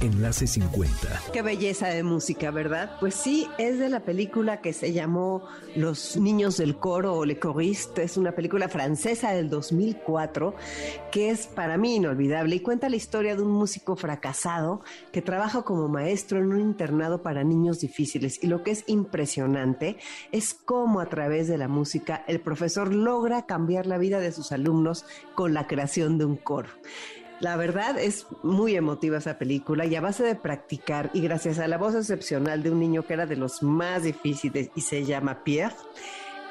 Enlace 50. Qué belleza de música, ¿verdad? Pues sí, es de la película que se llamó Los niños del coro o Le Choriste. Es una película francesa del 2004 que es para mí inolvidable y cuenta la historia de un músico fracasado que trabaja como maestro en un internado para niños difíciles. Y lo que es impresionante es cómo a través de la música el profesor logra cambiar la vida de sus alumnos con la creación de un coro. La verdad es muy emotiva esa película y a base de practicar y gracias a la voz excepcional de un niño que era de los más difíciles y se llama Pierre,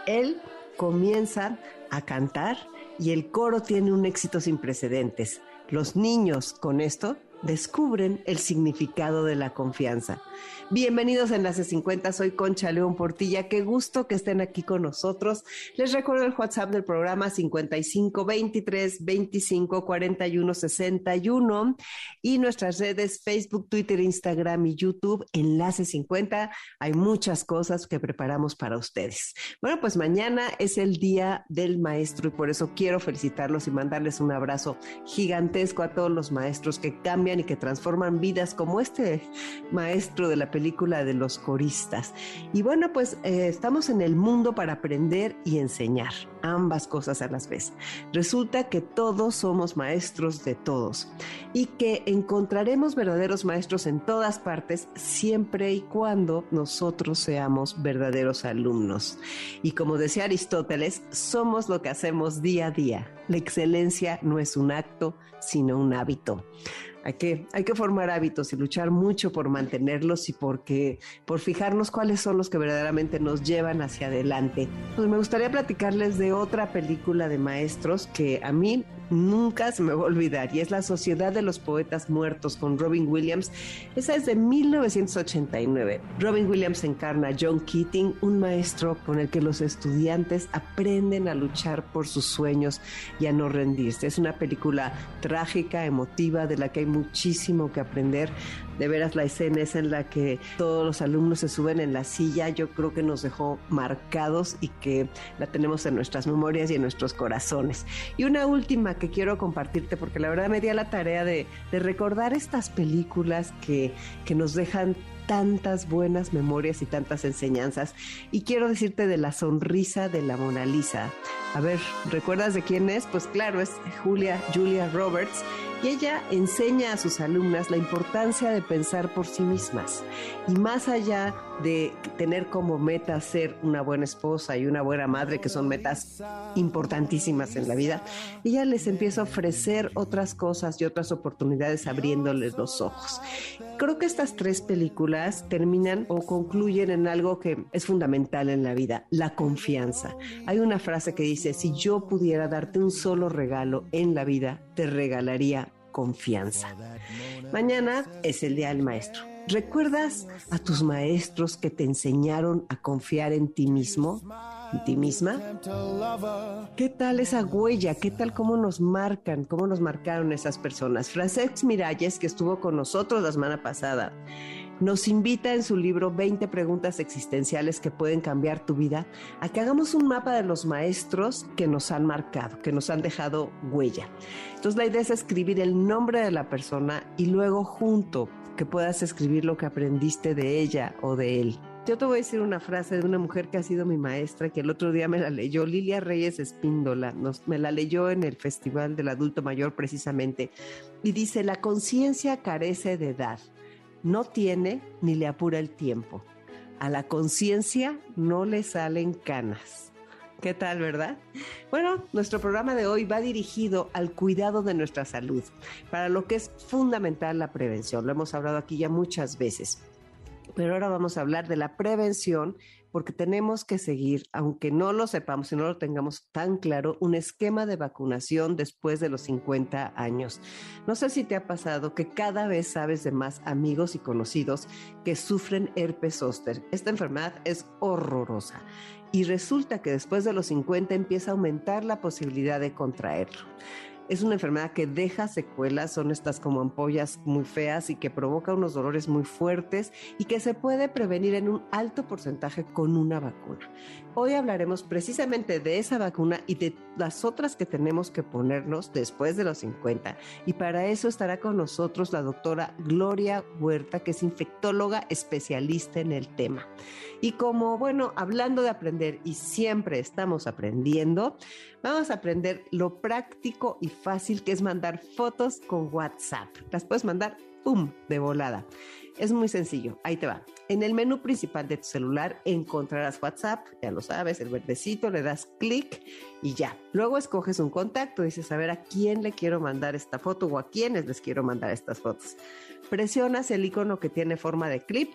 él comienza a cantar y el coro tiene un éxito sin precedentes. Los niños con esto descubren el significado de la confianza. Bienvenidos a Enlace 50, soy Concha León Portilla, qué gusto que estén aquí con nosotros. Les recuerdo el WhatsApp del programa 55 23 25 41 61 y nuestras redes Facebook, Twitter, Instagram y YouTube, Enlace 50. Hay muchas cosas que preparamos para ustedes. Bueno, pues mañana es el Día del Maestro y por eso quiero felicitarlos y mandarles un abrazo gigantesco a todos los maestros que cambian y que transforman vidas como este maestro de la película de los coristas. Y bueno, pues eh, estamos en el mundo para aprender y enseñar, ambas cosas a las vez. Resulta que todos somos maestros de todos y que encontraremos verdaderos maestros en todas partes siempre y cuando nosotros seamos verdaderos alumnos. Y como decía Aristóteles, somos lo que hacemos día a día. La excelencia no es un acto, sino un hábito. Hay que, hay que formar hábitos y luchar mucho por mantenerlos y porque, por fijarnos cuáles son los que verdaderamente nos llevan hacia adelante. Pues me gustaría platicarles de otra película de maestros que a mí nunca se me va a olvidar y es La Sociedad de los Poetas Muertos con Robin Williams. Esa es de 1989. Robin Williams encarna a John Keating, un maestro con el que los estudiantes aprenden a luchar por sus sueños y a no rendirse. Es una película trágica, emotiva, de la que hay muchísimo que aprender. De veras, la escena es en la que todos los alumnos se suben en la silla. Yo creo que nos dejó marcados y que la tenemos en nuestras memorias y en nuestros corazones. Y una última que quiero compartirte, porque la verdad me di a la tarea de, recordar estas películas que, que nos dejan tantas buenas memorias y tantas enseñanzas. Y quiero decirte de la sonrisa de la Mona Lisa. A ver, ¿recuerdas de quién es? Pues claro, es Julia, Julia Roberts y ella enseña a sus alumnas la importancia de pensar por sí mismas. Y más allá de tener como meta ser una buena esposa y una buena madre, que son metas importantísimas en la vida, ella les empieza a ofrecer otras cosas y otras oportunidades abriéndoles los ojos. Creo que estas tres películas terminan o concluyen en algo que es fundamental en la vida, la confianza. Hay una frase que dice, si yo pudiera darte un solo regalo en la vida, te regalaría confianza. Mañana es el Día del Maestro. ¿Recuerdas a tus maestros que te enseñaron a confiar en ti mismo, en ti misma? ¿Qué tal esa huella? ¿Qué tal cómo nos marcan? ¿Cómo nos marcaron esas personas? Francesc Miralles, que estuvo con nosotros la semana pasada, nos invita en su libro 20 preguntas existenciales que pueden cambiar tu vida a que hagamos un mapa de los maestros que nos han marcado, que nos han dejado huella. Entonces la idea es escribir el nombre de la persona y luego junto que puedas escribir lo que aprendiste de ella o de él. Yo te voy a decir una frase de una mujer que ha sido mi maestra, que el otro día me la leyó, Lilia Reyes Espíndola, nos, me la leyó en el Festival del Adulto Mayor precisamente, y dice, la conciencia carece de edad no tiene ni le apura el tiempo. A la conciencia no le salen canas. ¿Qué tal, verdad? Bueno, nuestro programa de hoy va dirigido al cuidado de nuestra salud, para lo que es fundamental la prevención. Lo hemos hablado aquí ya muchas veces. Pero ahora vamos a hablar de la prevención porque tenemos que seguir, aunque no lo sepamos y no lo tengamos tan claro, un esquema de vacunación después de los 50 años. No sé si te ha pasado que cada vez sabes de más amigos y conocidos que sufren herpes zóster. Esta enfermedad es horrorosa y resulta que después de los 50 empieza a aumentar la posibilidad de contraerlo. Es una enfermedad que deja secuelas, son estas como ampollas muy feas y que provoca unos dolores muy fuertes y que se puede prevenir en un alto porcentaje con una vacuna. Hoy hablaremos precisamente de esa vacuna y de las otras que tenemos que ponernos después de los 50. Y para eso estará con nosotros la doctora Gloria Huerta, que es infectóloga especialista en el tema. Y como, bueno, hablando de aprender y siempre estamos aprendiendo, vamos a aprender lo práctico y fácil que es mandar fotos con WhatsApp. Las puedes mandar, ¡pum!, de volada. Es muy sencillo, ahí te va. En el menú principal de tu celular encontrarás WhatsApp, ya lo sabes, el verdecito, le das clic y ya. Luego escoges un contacto, dices a ver a quién le quiero mandar esta foto o a quiénes les quiero mandar estas fotos. Presionas el icono que tiene forma de clip,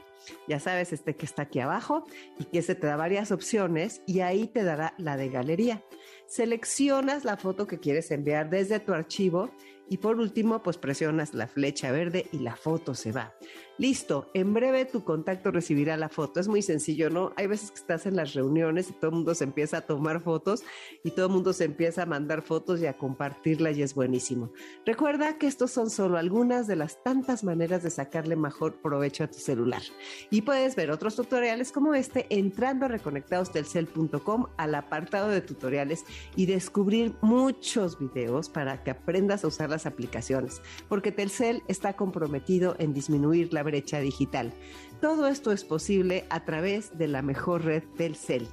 ya sabes, este que está aquí abajo y que se te da varias opciones y ahí te dará la de galería. Seleccionas la foto que quieres enviar desde tu archivo y por último, pues presionas la flecha verde y la foto se va. Listo, en breve tu contacto recibirá la foto. Es muy sencillo, ¿no? Hay veces que estás en las reuniones y todo el mundo se empieza a tomar fotos y todo el mundo se empieza a mandar fotos y a compartirla y es buenísimo. Recuerda que estos son solo algunas de las tantas maneras de sacarle mejor provecho a tu celular. Y puedes ver otros tutoriales como este entrando a reconectadostelcel.com al apartado de tutoriales y descubrir muchos videos para que aprendas a usar las aplicaciones, porque Telcel está comprometido en disminuir la brecha digital. Todo esto es posible a través de la mejor red Telcel.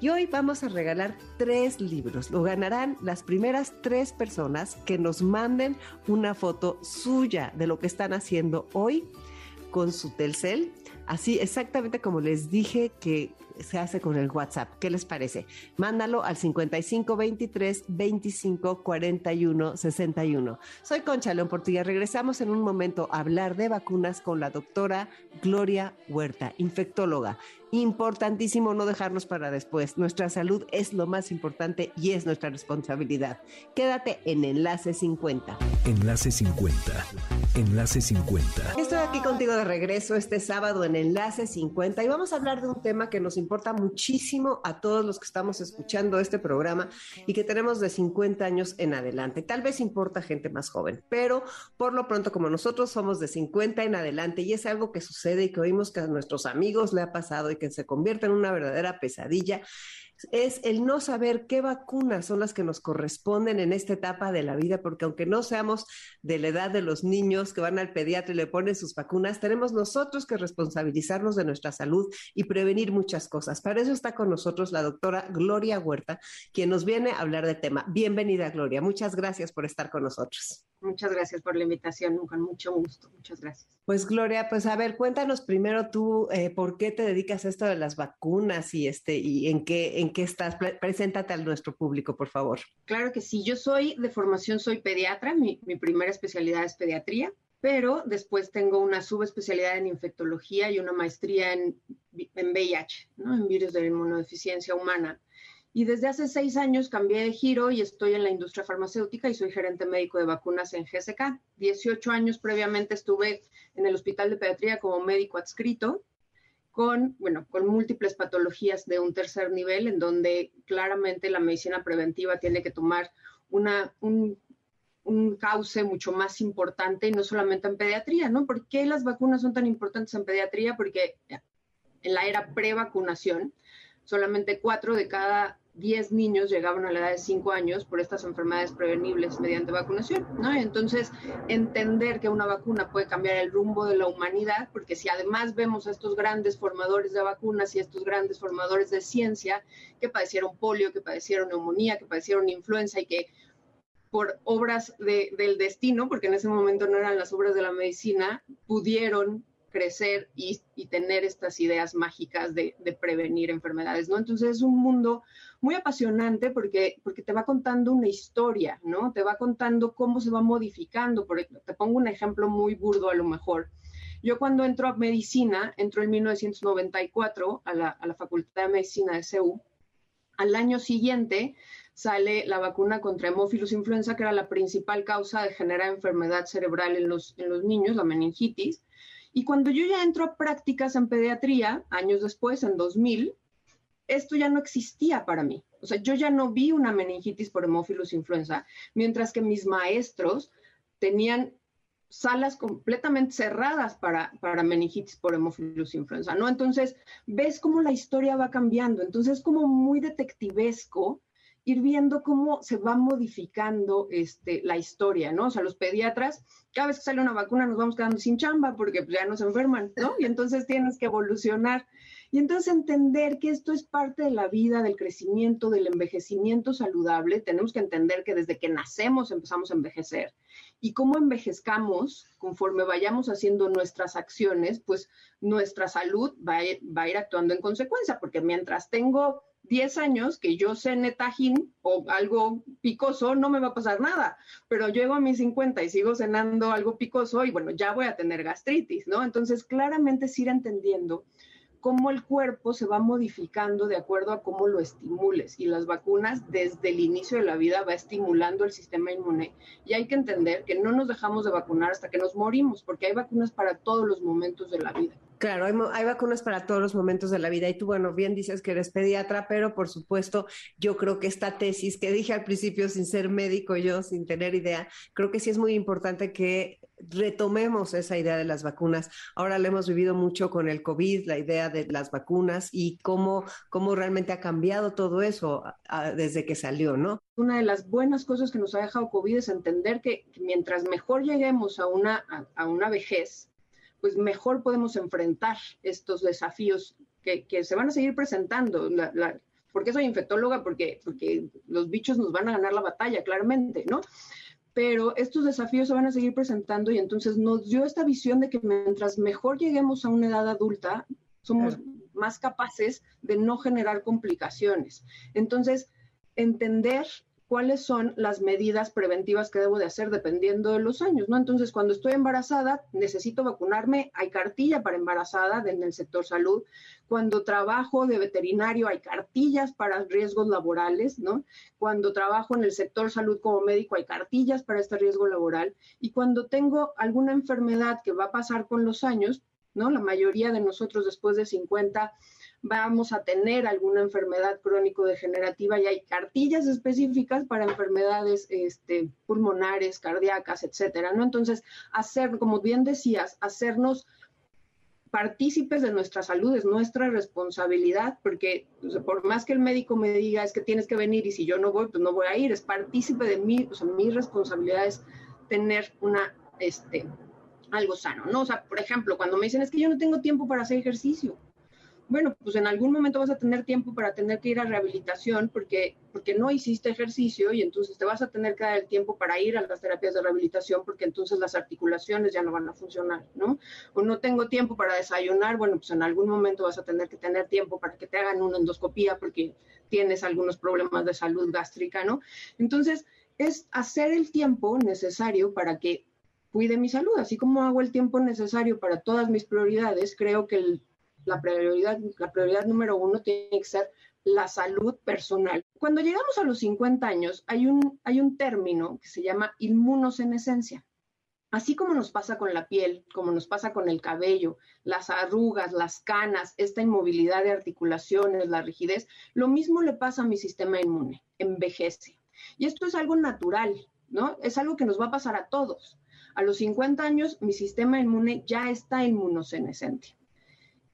Y hoy vamos a regalar tres libros. Lo ganarán las primeras tres personas que nos manden una foto suya de lo que están haciendo hoy con su Telcel. Así exactamente como les dije que se hace con el WhatsApp. ¿Qué les parece? Mándalo al 55 23 25 41 61. Soy Concha León Portilla. Regresamos en un momento a hablar de vacunas con la doctora Gloria Huerta, infectóloga. Importantísimo no dejarnos para después. Nuestra salud es lo más importante y es nuestra responsabilidad. Quédate en Enlace 50. Enlace 50. Enlace 50. Estoy aquí contigo de regreso este sábado en Enlace 50 y vamos a hablar de un tema que nos importa muchísimo a todos los que estamos escuchando este programa y que tenemos de 50 años en adelante. Tal vez importa gente más joven, pero por lo pronto como nosotros somos de 50 en adelante y es algo que sucede y que oímos que a nuestros amigos le ha pasado y que se convierte en una verdadera pesadilla, es el no saber qué vacunas son las que nos corresponden en esta etapa de la vida, porque aunque no seamos de la edad de los niños que van al pediatra y le ponen sus vacunas, tenemos nosotros que responsabilizarnos de nuestra salud y prevenir muchas cosas. Para eso está con nosotros la doctora Gloria Huerta, quien nos viene a hablar del tema. Bienvenida, Gloria. Muchas gracias por estar con nosotros. Muchas gracias por la invitación, con mucho gusto. Muchas gracias. Pues Gloria, pues a ver, cuéntanos primero tú eh, por qué te dedicas a esto de las vacunas y este y en qué en qué estás. Preséntate a nuestro público, por favor. Claro que sí. Yo soy de formación soy pediatra. Mi, mi primera especialidad es pediatría, pero después tengo una subespecialidad en infectología y una maestría en, en VIH, ¿no? En virus de la inmunodeficiencia humana. Y desde hace seis años cambié de giro y estoy en la industria farmacéutica y soy gerente médico de vacunas en GSK. 18 años previamente estuve en el Hospital de Pediatría como médico adscrito con, bueno, con múltiples patologías de un tercer nivel en donde claramente la medicina preventiva tiene que tomar una, un, un cauce mucho más importante y no solamente en pediatría, ¿no? ¿Por qué las vacunas son tan importantes en pediatría? Porque en la era pre-vacunación, solamente cuatro de cada 10 niños llegaban a la edad de 5 años por estas enfermedades prevenibles mediante vacunación, ¿no? Entonces, entender que una vacuna puede cambiar el rumbo de la humanidad, porque si además vemos a estos grandes formadores de vacunas y estos grandes formadores de ciencia que padecieron polio, que padecieron neumonía, que padecieron influenza y que por obras del destino, porque en ese momento no eran las obras de la medicina, pudieron crecer y, tener estas ideas mágicas de, prevenir enfermedades, ¿no? Entonces es un mundo muy apasionante porque, porque te va contando una historia, ¿no? Te va contando cómo se va modificando. Por, te pongo un ejemplo muy burdo a lo mejor. Yo cuando entro a medicina, entro en 1994 a la, a la Facultad de Medicina de CEU. Al año siguiente sale la vacuna contra hemófilos influenza, que era la principal causa de generar enfermedad cerebral en los, en los niños, la meningitis. Y cuando yo ya entro a prácticas en pediatría, años después, en 2000, esto ya no existía para mí. O sea, yo ya no vi una meningitis por hemófilos influenza, mientras que mis maestros tenían salas completamente cerradas para, para meningitis por hemófilos influenza, ¿no? Entonces, ves cómo la historia va cambiando. Entonces, es como muy detectivesco ir viendo cómo se va modificando este, la historia, ¿no? O sea, los pediatras, cada vez que sale una vacuna nos vamos quedando sin chamba porque pues, ya nos enferman, ¿no? Y entonces tienes que evolucionar. Y entonces entender que esto es parte de la vida, del crecimiento, del envejecimiento saludable, tenemos que entender que desde que nacemos empezamos a envejecer y cómo envejezcamos conforme vayamos haciendo nuestras acciones, pues nuestra salud va a ir, va a ir actuando en consecuencia, porque mientras tengo 10 años que yo cene tajín o algo picoso, no me va a pasar nada, pero llego a mis 50 y sigo cenando algo picoso y bueno, ya voy a tener gastritis, ¿no? Entonces, claramente es ir entendiendo cómo el cuerpo se va modificando de acuerdo a cómo lo estimules. Y las vacunas desde el inicio de la vida va estimulando el sistema inmune. Y hay que entender que no nos dejamos de vacunar hasta que nos morimos, porque hay vacunas para todos los momentos de la vida. Claro, hay, vacunas para todos los momentos de la vida y tú, bueno, bien dices que eres pediatra, pero por supuesto yo creo que esta tesis que dije al principio sin ser médico yo, sin tener idea, creo que sí es muy importante que retomemos esa idea de las vacunas. Ahora lo hemos vivido mucho con el COVID, la idea de las vacunas y cómo, cómo realmente ha cambiado todo eso desde que salió, ¿no? Una de las buenas cosas que nos ha dejado COVID es entender que mientras mejor lleguemos a una, a una vejez, pues mejor podemos enfrentar estos desafíos que, se van a seguir presentando. La, ¿Por qué soy infectóloga? Porque, porque los bichos nos van a ganar la batalla, claramente, ¿no? Pero estos desafíos se van a seguir presentando y entonces nos dio esta visión de que mientras mejor lleguemos a una edad adulta, somos más capaces de no generar complicaciones. Entonces, entender cuáles son las medidas preventivas que debo de hacer dependiendo de los años, ¿no? Entonces, cuando estoy embarazada, necesito vacunarme, hay cartilla para embarazada en el sector salud. Cuando trabajo de veterinario, hay cartillas para riesgos laborales, ¿no? Cuando trabajo en el sector salud como médico, hay cartillas para este riesgo laboral. Y cuando tengo alguna enfermedad que va a pasar con los años, ¿no? La mayoría de nosotros después de 50 vamos a tener alguna enfermedad crónico-degenerativa y hay cartillas específicas para enfermedades este, pulmonares, cardíacas, etcétera, ¿no? Entonces, hacer, como bien decías, hacernos partícipes de nuestra salud es nuestra responsabilidad, porque por más que el médico me diga es que tienes que venir y si yo no voy, pues no voy a ir, es partícipe de mí, o sea, mi responsabilidad es tener una, este, algo sano, ¿no? O sea, por ejemplo, cuando me dicen es que yo no tengo tiempo para hacer ejercicio, bueno, pues en algún momento vas a tener tiempo para tener que ir a rehabilitación porque, porque no hiciste ejercicio y entonces te vas a tener que dar el tiempo para ir a las terapias de rehabilitación porque entonces las articulaciones ya no van a funcionar, ¿no? O no tengo tiempo para desayunar, bueno, pues en algún momento vas a tener que tener tiempo para que te hagan una endoscopía porque tienes algunos problemas de salud gástrica, ¿no? Entonces, es hacer el tiempo necesario para que cuide mi salud, así como hago el tiempo necesario para todas mis prioridades, creo que el la prioridad, la prioridad número uno tiene que ser la salud personal. Cuando llegamos a los 50 años, hay un, hay un término que se llama inmunosenescencia. Así como nos pasa con la piel, como nos pasa con el cabello, las arrugas, las canas, esta inmovilidad de articulaciones, la rigidez, lo mismo le pasa a mi sistema inmune, envejece. Y esto es algo natural, ¿no? Es algo que nos va a pasar a todos. A los 50 años, mi sistema inmune ya está inmunosenescente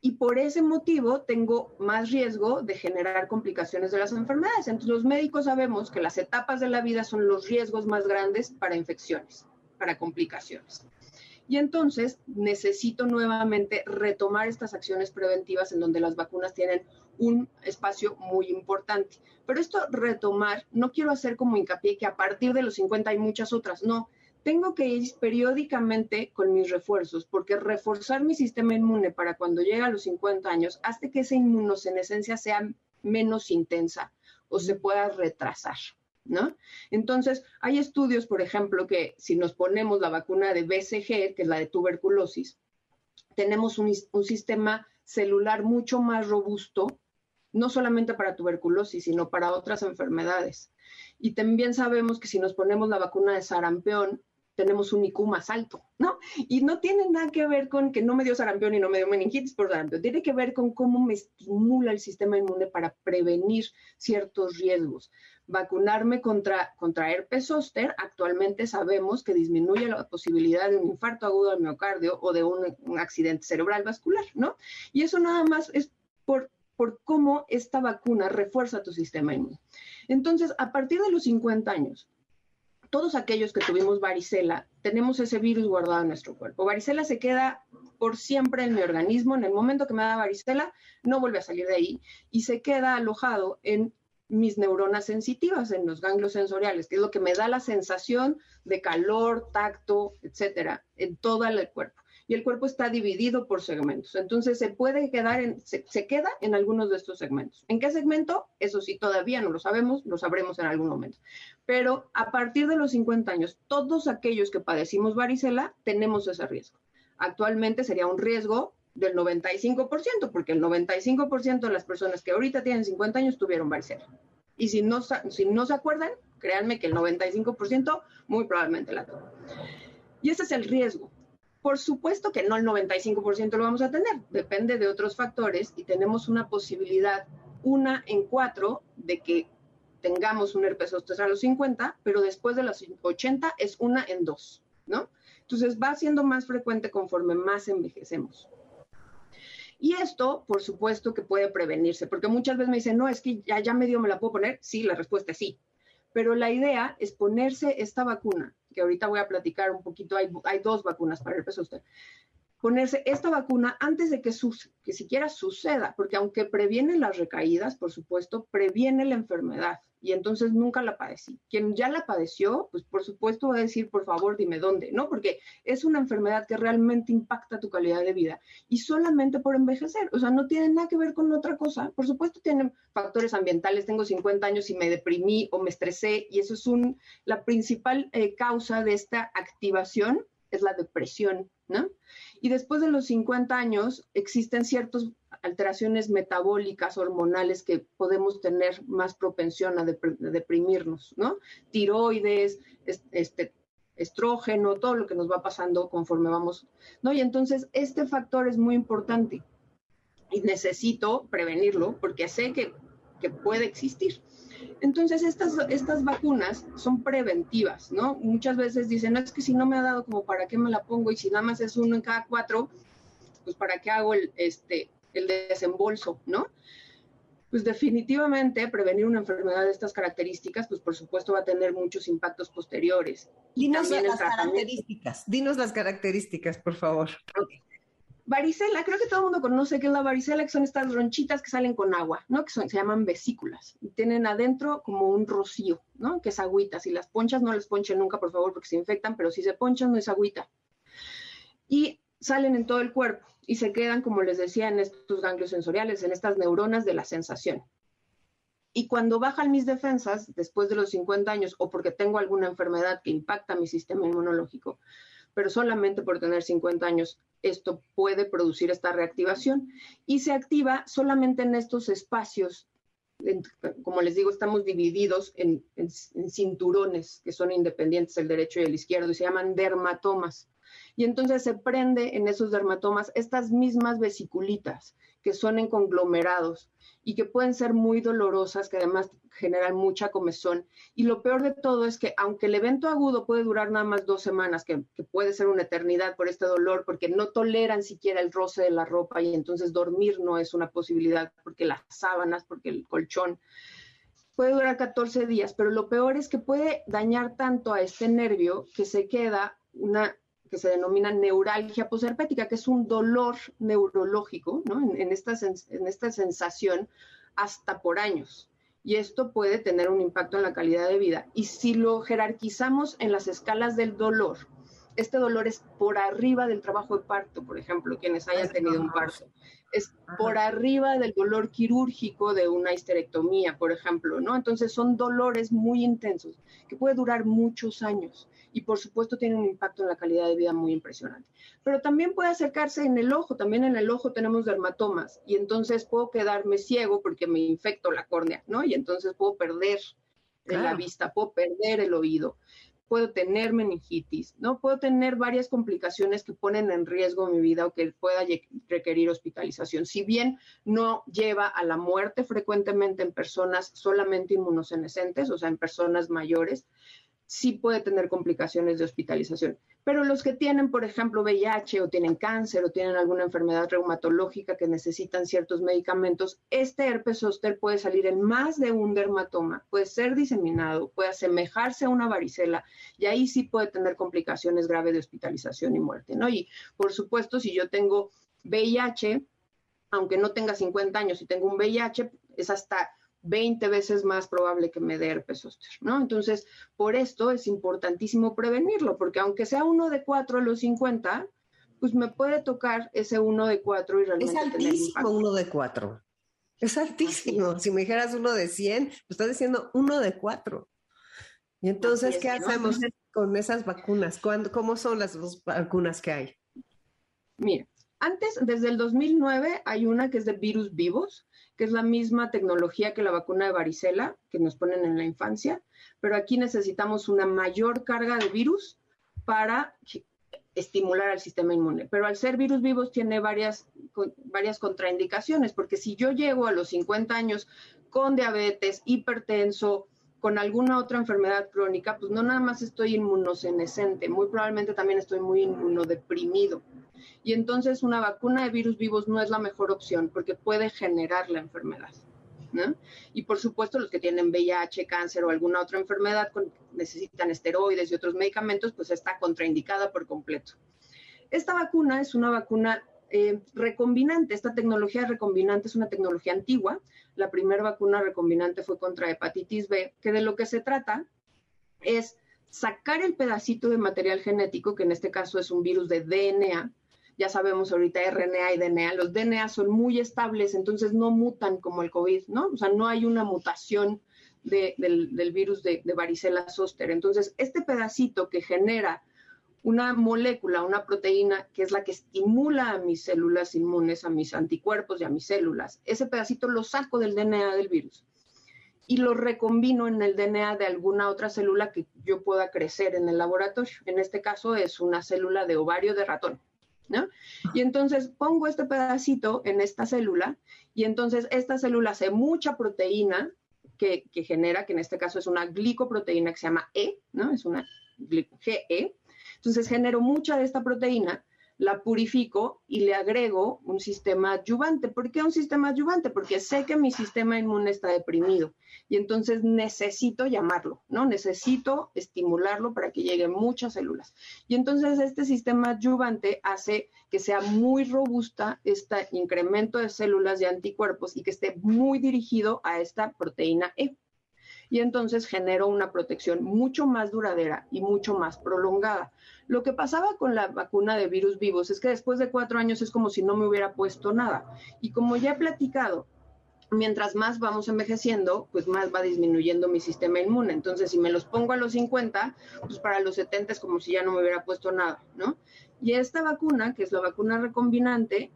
y por ese motivo tengo más riesgo de generar complicaciones de las enfermedades. Entonces los médicos sabemos que las etapas de la vida son los riesgos más grandes para infecciones, para complicaciones. Y entonces necesito nuevamente retomar estas acciones preventivas en donde las vacunas tienen un espacio muy importante. Pero esto retomar, no quiero hacer como hincapié que a partir de los 50 hay muchas otras, no, tengo que ir periódicamente con mis refuerzos, porque reforzar mi sistema inmune para cuando llegue a los 50 años hace que esa inmunosenescencia sea menos intensa o se pueda retrasar. ¿No? Entonces, hay estudios, por ejemplo, que si nos ponemos la vacuna de BCG, que es la de tuberculosis, tenemos un, un sistema celular mucho más robusto, no solamente para tuberculosis, sino para otras enfermedades. Y también sabemos que si nos ponemos la vacuna de sarampión, tenemos un IQ más alto, ¿no? Y no tiene nada que ver con que no me dio sarampión y no me dio meningitis por sarampión, tiene que ver con cómo me estimula el sistema inmune para prevenir ciertos riesgos. Vacunarme contra, contra herpes zóster, actualmente sabemos que disminuye la posibilidad de un infarto agudo al miocardio o de un, un accidente cerebral vascular, ¿no? Y eso nada más es por por cómo esta vacuna refuerza tu sistema inmune. Entonces, a partir de los 50 años, todos aquellos que tuvimos varicela, tenemos ese virus guardado en nuestro cuerpo. Varicela se queda por siempre en mi organismo. En el momento que me da varicela, no vuelve a salir de ahí y se queda alojado en mis neuronas sensitivas, en los ganglios sensoriales, que es lo que me da la sensación de calor, tacto, etcétera, en todo el cuerpo y el cuerpo está dividido por segmentos. Entonces se puede quedar en, se, queda en algunos de estos segmentos. ¿En qué segmento? Eso sí, todavía no lo sabemos, lo sabremos en algún momento. Pero a partir de los 50 años, todos aquellos que padecimos varicela tenemos ese riesgo. Actualmente sería un riesgo del 95%, porque el 95% de las personas que ahorita tienen 50 años tuvieron varicela. Y si no, si no se acuerdan, créanme que el 95% muy probablemente la tuvo. Y ese es el riesgo. Por supuesto que no el 95% lo vamos a tener, depende de otros factores y tenemos una posibilidad, una en cuatro, de que tengamos un herpes zóster a los 50, pero después de los 80 es una en dos, ¿no? Entonces va siendo más frecuente conforme más envejecemos. Y esto, por supuesto, que puede prevenirse, porque muchas veces me dicen, no, es que ya, ya medio me la puedo poner. Sí, la respuesta es sí. Pero la idea es ponerse esta vacuna que ahorita voy a platicar un poquito, hay, dos vacunas para el herpes zóster. Ponerse esta vacuna antes de que, que siquiera suceda, porque aunque previene las recaídas, por supuesto, previene la enfermedad y entonces nunca la padecí. Quien ya la padeció, pues por supuesto va a decir, por favor, dime dónde, ¿no? Porque es una enfermedad que realmente impacta tu calidad de vida y solamente por envejecer, o sea, no tiene nada que ver con otra cosa. Por supuesto tienen factores ambientales, tengo 50 años y me deprimí o me estresé y eso es un, la principal eh, causa de esta activación es la depresión, ¿no? Y después de los 50 años existen ciertas alteraciones metabólicas, hormonales que podemos tener más propensión a, deprimirnos, ¿no? Tiroides, este, estrógeno, todo lo que nos va pasando conforme vamos, ¿no? Y entonces este factor es muy importante y necesito prevenirlo porque sé que, que puede existir. Entonces, estas, estas vacunas son preventivas, ¿no? Muchas veces dicen, no, es que si no me ha dado, como para qué me la pongo, y si nada más es uno en cada cuatro, pues para qué hago el, este, el desembolso, ¿no? Pues definitivamente prevenir una enfermedad de estas características, pues por supuesto va a tener muchos impactos posteriores. Dinos las características, dinos las características, por favor. Varicela, creo que todo el mundo conoce que es la varicela, que son estas ronchitas que salen con agua, ¿no? Que se llaman vesículas. Y tienen adentro como un rocío, ¿no? Que es agüita. Si las ponchas, no les ponchen nunca, por favor, porque se infectan, pero si se ponchan, no es agüita. Y salen en todo el cuerpo y se quedan, como les decía, en estos ganglios sensoriales, en estas neuronas de la sensación. Y cuando bajan mis defensas, después de los 50 años, o porque tengo alguna enfermedad que impacta mi sistema inmunológico, pero solamente por tener 50 años esto puede producir esta reactivación y se activa solamente en estos espacios. como les digo, estamos divididos en, en, cinturones que son independientes, el derecho y el izquierdo, y se llaman dermatomas. Y entonces se prende en esos dermatomas estas mismas vesiculitas que son en conglomerados y que pueden ser muy dolorosas, que además generan mucha comezón. Y lo peor de todo es que aunque el evento agudo puede durar nada más dos semanas, que, puede ser una eternidad por este dolor, porque no toleran siquiera el roce de la ropa y entonces dormir no es una posibilidad, porque las sábanas, porque el colchón, puede durar 14 días, pero lo peor es que puede dañar tanto a este nervio que se queda una que se denomina neuralgia posherpética, que es un dolor neurológico, ¿no? En, esta, en esta sensación hasta por años. Y esto puede tener un impacto en la calidad de vida. Y si lo jerarquizamos en las escalas del dolor, este dolor es por arriba del trabajo de parto, por ejemplo, quienes hayan tenido un parto. Es por arriba del dolor quirúrgico de una histerectomía, por ejemplo, ¿no? Entonces son dolores muy intensos que puede durar muchos años y por supuesto tiene un impacto en la calidad de vida muy impresionante. Pero también puede acercarse en el ojo, también en el ojo tenemos dermatomas y entonces puedo quedarme ciego porque me infecto la córnea, ¿no? Y entonces puedo perder la vista, puedo perder el oído puedo tener meningitis, ¿no? Puedo tener varias complicaciones que ponen en riesgo mi vida o que pueda requerir hospitalización. Si bien no lleva a la muerte frecuentemente en personas solamente inmunosenescentes, o sea, en personas mayores, sí puede tener complicaciones de hospitalización. Pero los que tienen, por ejemplo, VIH o tienen cáncer o tienen alguna enfermedad reumatológica que necesitan ciertos medicamentos, este herpes zóster puede salir en más de un dermatoma, puede ser diseminado, puede asemejarse a una varicela y ahí sí puede tener complicaciones graves de hospitalización y muerte, ¿no? Y por supuesto, si yo tengo VIH, aunque no tenga 50 años y tengo un VIH, es hasta 20 veces más probable que me dé herpes zóster, ¿no? Entonces, por esto es importantísimo prevenirlo, porque aunque sea uno de cuatro a los 50, pues me puede tocar ese uno de cuatro y realmente Es altísimo uno de cuatro. Es altísimo. Si me dijeras uno de 100, pues estás diciendo uno de cuatro. Y entonces, ¿qué hacemos con esas vacunas? ¿Cómo son las dos vacunas que hay? Mira, antes, desde el 2009, hay una que es de virus vivos, que es la misma tecnología que la vacuna de varicela que nos ponen en la infancia, pero aquí necesitamos una mayor carga de virus para estimular al sistema inmune. Pero al ser virus vivos tiene varias, varias contraindicaciones, porque si yo llego a los 50 años con diabetes, hipertenso, con alguna otra enfermedad crónica, pues no nada más estoy inmunosenescente, muy probablemente también estoy muy inmunodeprimido. Y entonces una vacuna de virus vivos no es la mejor opción porque puede generar la enfermedad. Y por supuesto, los que tienen VIH, cáncer o alguna otra enfermedad necesitan esteroides y otros medicamentos, pues está contraindicada por completo. Esta vacuna es una vacuna eh, recombinante. Esta tecnología recombinante es una tecnología antigua. La primera vacuna recombinante fue contra hepatitis B, que de lo que se trata es sacar el pedacito de material genético, que en este caso es un virus de DNA, ya sabemos ahorita RNA y DNA, los DNA son muy estables, entonces no mutan como el COVID, ¿no? O sea, no hay una mutación del, virus de, de varicela zoster. Entonces, este pedacito que genera una molécula, una proteína, que es la que estimula a mis células inmunes, a mis anticuerpos y a mis células, ese pedacito lo saco del DNA del virus y lo recombino en el DNA de alguna otra célula que yo pueda crecer en el laboratorio. En este caso es una célula de ovario de ratón. Y entonces pongo este pedacito en esta célula y entonces esta célula hace mucha proteína que, genera, que en este caso es una glicoproteína que se llama E, ¿no? Es una GE. Entonces genero mucha de esta proteína la purifico y le agrego un sistema adyuvante. ¿Por qué un sistema adyuvante? Porque sé que mi sistema inmune está deprimido y entonces necesito llamarlo, ¿no? Necesito estimularlo para que lleguen muchas células. Y entonces este sistema adyuvante hace que sea muy robusta este incremento de células y anticuerpos y que esté muy dirigido a esta proteína E y entonces genero una protección mucho más duradera y mucho más prolongada. Lo que pasaba con la vacuna de virus vivos es que después de cuatro años es como si no me hubiera puesto nada. Y como ya he platicado, mientras más vamos envejeciendo, pues más va disminuyendo mi sistema inmune. Entonces, si me los pongo a los 50, pues para los 70 es como si ya no me hubiera puesto nada, ¿no? Y esta vacuna, que es la vacuna recombinante,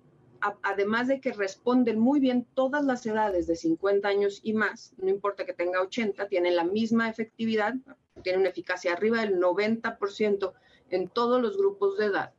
además de que responden muy bien todas las edades de 50 años y más, no importa que tenga 80, tiene la misma efectividad, tiene una eficacia arriba del 90% en todos los grupos de edad.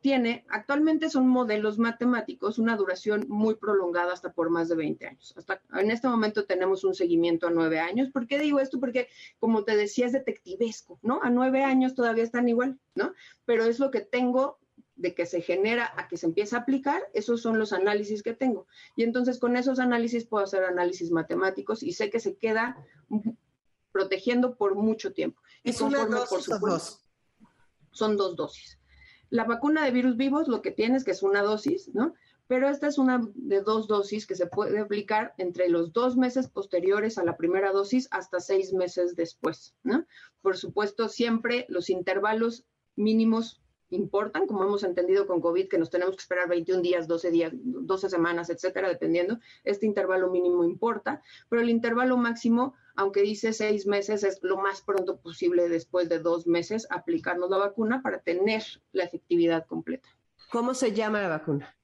Tiene, actualmente son modelos matemáticos, una duración muy prolongada hasta por más de 20 años. Hasta en este momento tenemos un seguimiento a 9 años. ¿Por qué digo esto? Porque, como te decía, es detectivesco, ¿no? A 9 años todavía están igual, ¿no? Pero es lo que tengo de que se genera a que se empieza a aplicar, esos son los análisis que tengo. Y entonces con esos análisis puedo hacer análisis matemáticos y sé que se queda protegiendo por mucho tiempo. ¿Es una dosis por dos? Son dos dosis. La vacuna de virus vivos lo que tiene es que es una dosis, ¿no? Pero esta es una de dos dosis que se puede aplicar entre los dos meses posteriores a la primera dosis hasta seis meses después, ¿no? Por supuesto, siempre los intervalos mínimos importan, como hemos entendido con COVID, que nos tenemos que esperar 21 días, 12 días, 12 semanas, etcétera, dependiendo. Este intervalo mínimo importa, pero el intervalo máximo, aunque dice seis meses, es lo más pronto posible después de dos meses aplicarnos la vacuna para tener la efectividad completa. ¿Cómo se llama la vacuna?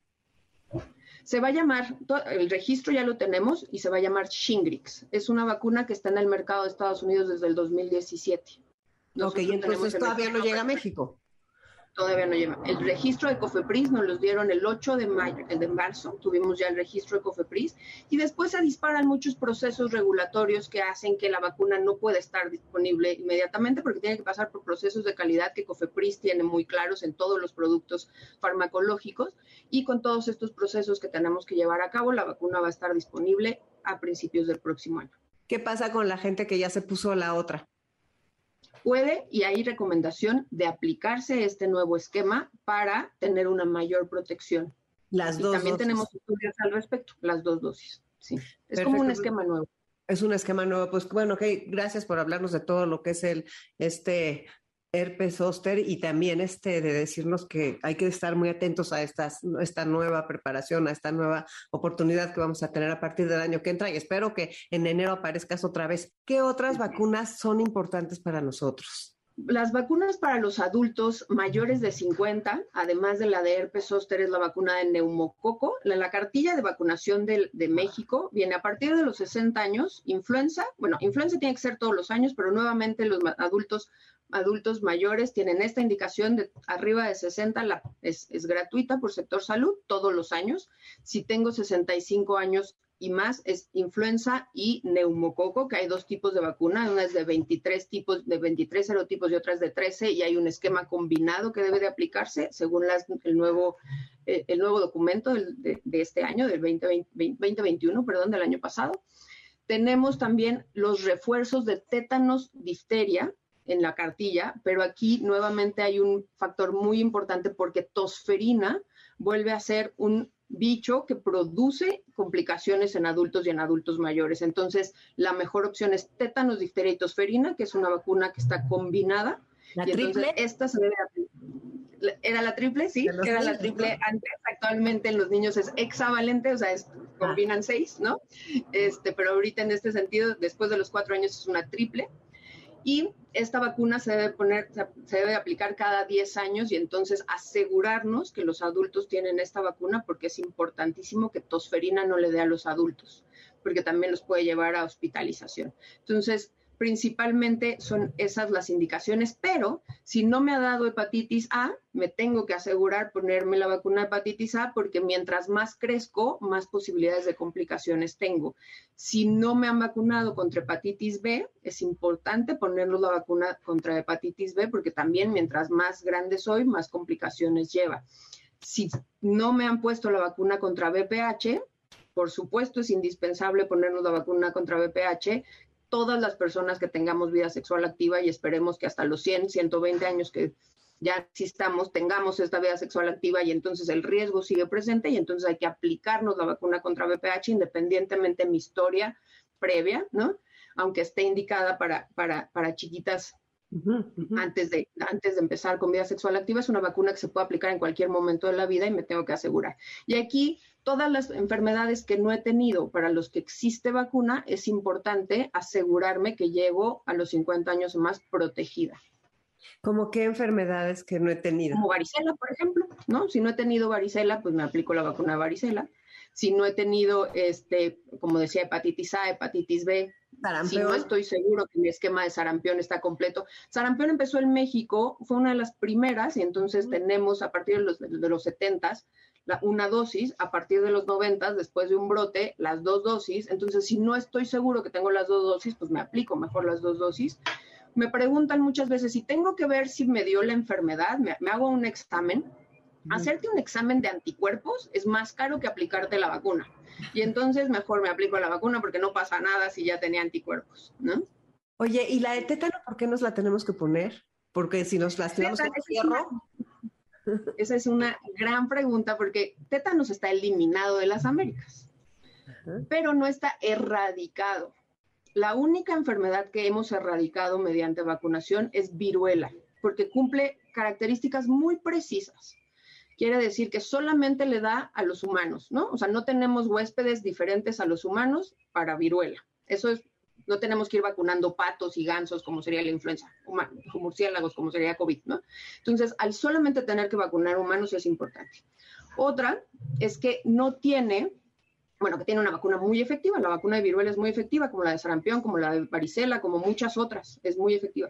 Se va a llamar, el registro ya lo tenemos y se va a llamar Shingrix. Es una vacuna que está en el mercado de Estados Unidos desde el 2017. ok, y entonces todavía no llega a México todavía no lleva. El registro de COFEPRIS nos los dieron el 8 de, mayo, el de marzo, tuvimos ya el registro de COFEPRIS, y después se disparan muchos procesos regulatorios que hacen que la vacuna no pueda estar disponible inmediatamente porque tiene que pasar por procesos de calidad que COFEPRIS tiene muy claros en todos los productos farmacológicos, y con todos estos procesos que tenemos que llevar a cabo, la vacuna va a estar disponible a principios del próximo año. ¿Qué pasa con la gente que ya se puso la otra? Puede y hay recomendación de aplicarse este nuevo esquema para tener una mayor protección. Las dos también tenemos estudios al respecto, las dos dosis. Sí, es como un esquema nuevo. Es un esquema nuevo. Pues bueno, ok, gracias por hablarnos de todo lo que es el este herpes zóster y también este de decirnos que hay que estar muy atentos a estas, esta nueva preparación, a esta nueva oportunidad que vamos a tener a partir del año que entra y espero que en enero aparezcas otra vez. ¿Qué otras vacunas son importantes para nosotros? Las vacunas para los adultos mayores de 50, además de la de herpes zóster, es la vacuna de neumococo. La, la cartilla de vacunación de, de, México viene a partir de los 60 años. Influenza, bueno, influenza tiene que ser todos los años, pero nuevamente los adultos adultos mayores tienen esta indicación de arriba de 60, la, es, es, gratuita por sector salud todos los años. Si tengo 65 años y más, es influenza y neumococo, que hay dos tipos de vacuna, una es de 23 tipos, de 23 serotipos y otra es de 13, y hay un esquema combinado que debe de aplicarse según el, nuevo, eh, el nuevo documento de, de, este año, del 2020, 2021, perdón, del año pasado. Tenemos también los refuerzos de tétanos, difteria, en la cartilla, pero aquí nuevamente hay un factor muy importante porque tosferina vuelve a ser un bicho que produce complicaciones en adultos y en adultos mayores. Entonces, la mejor opción es tétanos, difteria y tosferina, que es una vacuna que está combinada. ¿La triple? esta se debe ¿Era la triple? Sí, era la triple antes. Actualmente en los niños es hexavalente, o sea, es, combinan seis, ¿no? Este, pero ahorita en este sentido, después de los cuatro años es una triple y esta vacuna se debe poner, se debe aplicar cada 10 años y entonces asegurarnos que los adultos tienen esta vacuna porque es importantísimo que tosferina no le dé a los adultos, porque también los puede llevar a hospitalización. Entonces, principalmente son esas las indicaciones, pero si no me ha dado hepatitis A, me tengo que asegurar ponerme la vacuna de hepatitis A porque mientras más crezco, más posibilidades de complicaciones tengo. Si no me han vacunado contra hepatitis B, es importante ponernos la vacuna contra hepatitis B porque también mientras más grande soy, más complicaciones lleva. Si no me han puesto la vacuna contra BPH, por supuesto, es indispensable ponernos la vacuna contra BPH, todas las personas que tengamos vida sexual activa y esperemos que hasta los 100, 120 años que ya existamos, tengamos esta vida sexual activa y entonces el riesgo sigue presente y entonces hay que aplicarnos la vacuna contra VPH independientemente de mi historia previa, ¿no? Aunque esté indicada para, para, para chiquitas Antes, de, antes de empezar con vida sexual activa, es una vacuna que se puede aplicar en cualquier momento de la vida y me tengo que asegurar. Y aquí todas las enfermedades que no he tenido para los que existe vacuna, es importante asegurarme que llego a los 50 años más protegida. ¿Cómo qué enfermedades que no he tenido? Como varicela, por ejemplo, ¿no? Si no he tenido varicela, pues me aplico la vacuna de varicela. Si no he tenido, este, como decía, hepatitis A, hepatitis B, sarampión. si no estoy seguro que mi esquema de sarampión está completo. Sarampión empezó en México, fue una de las primeras y entonces tenemos a partir de los, de los 70 una dosis a partir de los 90, después de un brote, las dos dosis. Entonces, si no estoy seguro que tengo las dos dosis, pues me aplico mejor las dos dosis. Me preguntan muchas veces si tengo que ver si me dio la enfermedad, me, hago un examen. Hacerte un examen de anticuerpos es más caro que aplicarte la vacuna. Y entonces mejor me aplico la vacuna porque no pasa nada si ya tenía anticuerpos, ¿no? Oye, ¿y la de tétano por qué nos la tenemos que poner? Porque si nos lastimamos con hierro... Esa es una gran pregunta porque tétanos está eliminado de las Américas, pero no está erradicado. La única enfermedad que hemos erradicado mediante vacunación es viruela, porque cumple características muy precisas. Quiere decir que solamente le da a los humanos, ¿no? O sea, no tenemos huéspedes diferentes a los humanos para viruela. Eso es, no tenemos que ir vacunando patos y gansos como sería la influenza, murciélagos como sería COVID, ¿no? Entonces, al solamente tener que vacunar humanos es importante. Otra es que no tiene bueno, que tiene una vacuna muy efectiva. La vacuna de viruela es muy efectiva, como la de sarampión, como la de varicela, como muchas otras, es muy efectiva.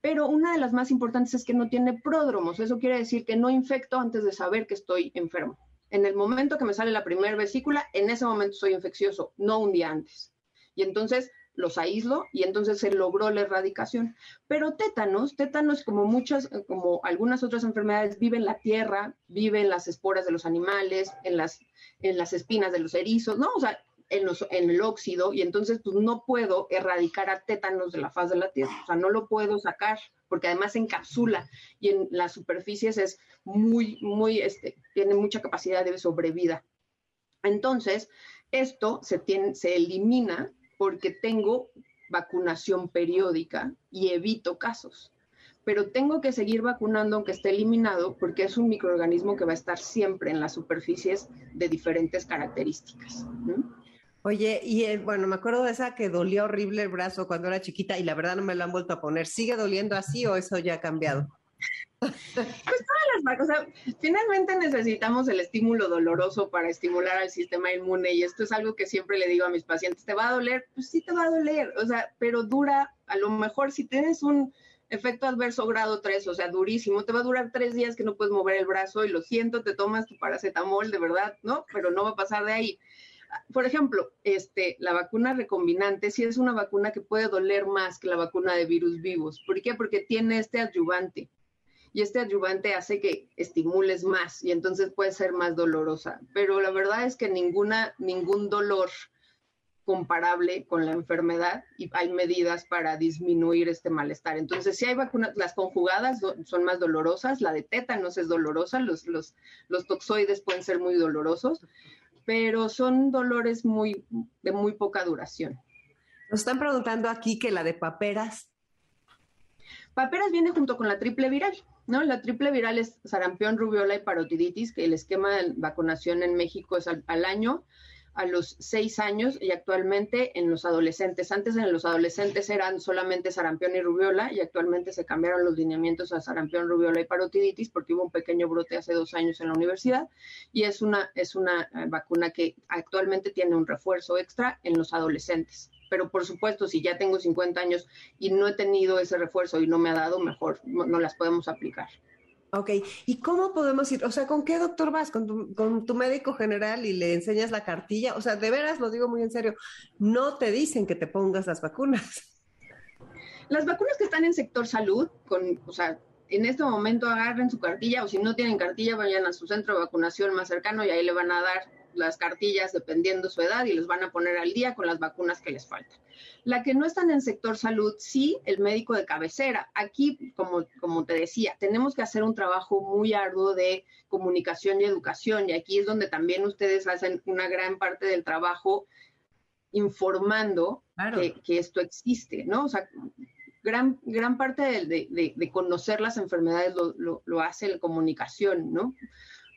Pero una de las más importantes es que no tiene pródromos. Eso quiere decir que no infecto antes de saber que estoy enfermo. En el momento que me sale la primera vesícula, en ese momento soy infeccioso, no un día antes. Y entonces los aíslo y entonces se logró la erradicación. Pero tétanos, tétanos como muchas, como algunas otras enfermedades, vive en la tierra, vive en las esporas de los animales, en las, en las espinas de los erizos, ¿no? O sea, en, el óxido y entonces pues no puedo erradicar a tétanos de la faz de la tierra, o sea, no lo puedo sacar porque además encapsula y en las superficies es muy, muy, este, tiene mucha capacidad de sobrevida. Entonces, esto se elimina porque tengo vacunación periódica y evito casos. Pero tengo que seguir vacunando aunque esté eliminado porque es un microorganismo que va a estar siempre en las superficies de diferentes características. Oye, y eh, bueno, me acuerdo de esa que dolía horrible el brazo cuando era chiquita y la verdad no me lo han vuelto a poner. ¿Sigue doliendo así o eso ya ha cambiado? Pues todas las o sea, finalmente necesitamos el estímulo doloroso para estimular al sistema inmune y esto es algo que siempre le digo a mis pacientes, ¿te va a doler? Pues sí te va a doler, o sea, pero dura, a lo mejor si tienes un efecto adverso grado 3, o sea, durísimo, te va a durar tres días que no puedes mover el brazo y lo siento, te tomas tu paracetamol, de verdad, ¿no? Pero no va a pasar de ahí. Por ejemplo, este, la vacuna recombinante sí es una vacuna que puede doler más que la vacuna de virus vivos. ¿Por qué? Porque tiene este adyuvante y este adyuvante hace que estimules más y entonces puede ser más dolorosa. Pero la verdad es que ninguna, ningún dolor comparable con la enfermedad y hay medidas para disminuir este malestar. Entonces, si hay vacunas, las conjugadas son más dolorosas, la de tétanos es dolorosa, los, los, los toxoides pueden ser muy dolorosos, pero son dolores muy, de muy poca duración. Nos están preguntando aquí que la de paperas. Paperas viene junto con la triple viral. ¿no? La triple viral es sarampión, rubiola y parotiditis, que el esquema de vacunación en México es al, año, a los seis años y actualmente en los adolescentes. Antes en los adolescentes eran solamente sarampión y rubiola y actualmente se cambiaron los lineamientos a sarampión, rubiola y parotiditis porque hubo un pequeño brote hace dos años en la universidad y es una, es una eh, vacuna que actualmente tiene un refuerzo extra en los adolescentes pero por supuesto, si ya tengo 50 años y no he tenido ese refuerzo y no me ha dado, mejor no, las podemos aplicar. Ok, ¿y cómo podemos ir? O sea, ¿con qué doctor vas? ¿Con tu, ¿Con tu, médico general y le enseñas la cartilla? O sea, de veras, lo digo muy en serio, no te dicen que te pongas las vacunas. Las vacunas que están en sector salud, con, o sea, en este momento agarren su cartilla o si no tienen cartilla, vayan a su centro de vacunación más cercano y ahí le van a dar las cartillas dependiendo su edad y les van a poner al día con las vacunas que les faltan. La que no están en sector salud, sí, el médico de cabecera. Aquí, como, como te decía, tenemos que hacer un trabajo muy arduo de comunicación y educación y aquí es donde también ustedes hacen una gran parte del trabajo informando que, esto existe, ¿no? O sea, gran, gran parte de, de, conocer las enfermedades lo, lo, lo, hace la comunicación, ¿no?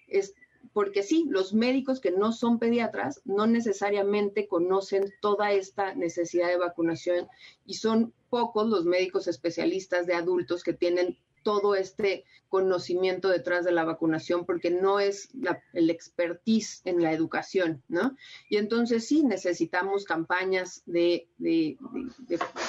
Es, porque sí, los médicos que no son pediatras no necesariamente conocen toda esta necesidad de vacunación y son pocos los médicos especialistas de adultos que tienen todo este conocimiento detrás de la vacunación porque no es el expertise en la educación, ¿no? Y entonces sí necesitamos campañas de,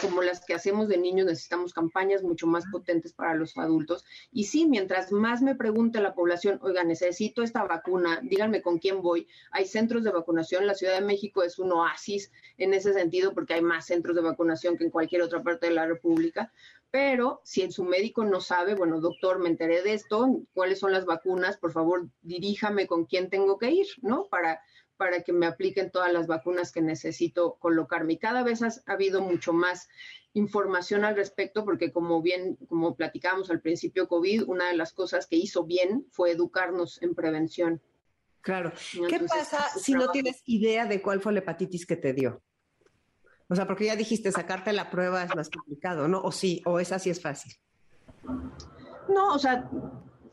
como las que hacemos de niños, necesitamos campañas mucho más potentes para los adultos. Y sí, mientras más me pregunte la población, oiga, necesito esta vacuna, díganme con quién voy. Hay centros de vacunación, la Ciudad de México es un oasis en ese sentido porque hay más centros de vacunación que en cualquier otra parte de la República, pero si en su médico no sabe, bueno, doctor, me enteré de esto, ¿cuáles son las vacunas? Por favor, diríjame con quién tengo que ir, ¿no? Para, para que me apliquen todas las vacunas que necesito colocarme. Y cada vez ha, habido mucho más información al respecto, porque como bien, como platicábamos al principio COVID, una de las cosas que hizo bien fue educarnos en prevención. Claro. ¿Qué pasa si no tienes idea de cuál fue la hepatitis que te dio? O sea, porque ya dijiste, sacarte la prueba es más complicado, ¿no? O sí, o esa sí es fácil. No, o sea,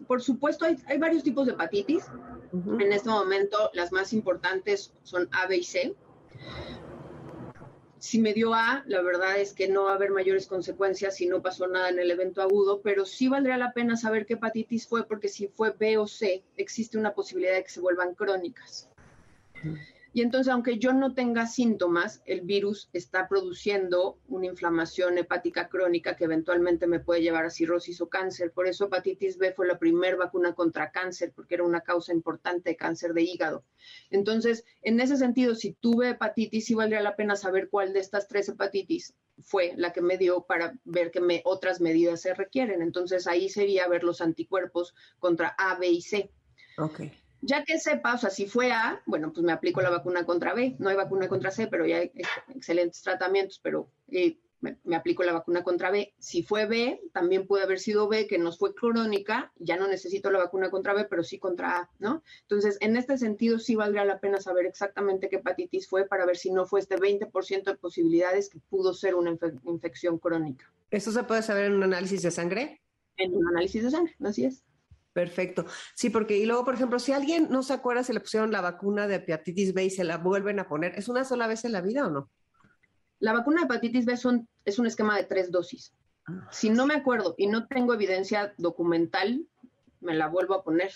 por supuesto hay, hay varios tipos de hepatitis. En este momento las más importantes son A, B y C. Si me dio A, la verdad es que no va a haber mayores consecuencias si no pasó nada en el evento agudo, pero sí valdría la pena saber qué hepatitis fue, porque si fue B o C, existe una posibilidad de que se vuelvan crónicas. Y entonces, aunque yo no tenga síntomas, el virus está produciendo una inflamación hepática crónica que eventualmente me puede llevar a cirrosis o cáncer. Por eso hepatitis B fue la primera vacuna contra cáncer, porque era una causa importante de cáncer de hígado. Entonces, en ese sentido, si tuve hepatitis, sí valdría la pena saber cuál de estas tres hepatitis fue la que me dio para ver qué me, otras medidas se requieren. Entonces, ahí sería ver los anticuerpos contra A, B y C. Okay. Ya que sepa, o sea, si fue A, bueno, pues me aplico la vacuna contra B. No hay vacuna contra C, pero ya hay excelentes tratamientos, pero eh, me, aplico la vacuna contra B. Si fue B, también puede haber sido B, que nos fue crónica, ya no necesito la vacuna contra B, pero sí contra A, ¿no? Entonces, en este sentido, sí valdría la pena saber exactamente qué hepatitis fue para ver si no fue este 20% de posibilidades que pudo ser una infección crónica. ¿Eso se puede saber en un análisis de sangre? En un análisis de sangre, así es. Perfecto. Sí, porque y luego, por ejemplo, si alguien no se acuerda si le pusieron la vacuna de hepatitis B y se la vuelven a poner, ¿es una sola vez en la vida o no? La vacuna de hepatitis B son, es un esquema de tres dosis. Ah. Si no me acuerdo y no tengo evidencia documental, me la vuelvo a poner,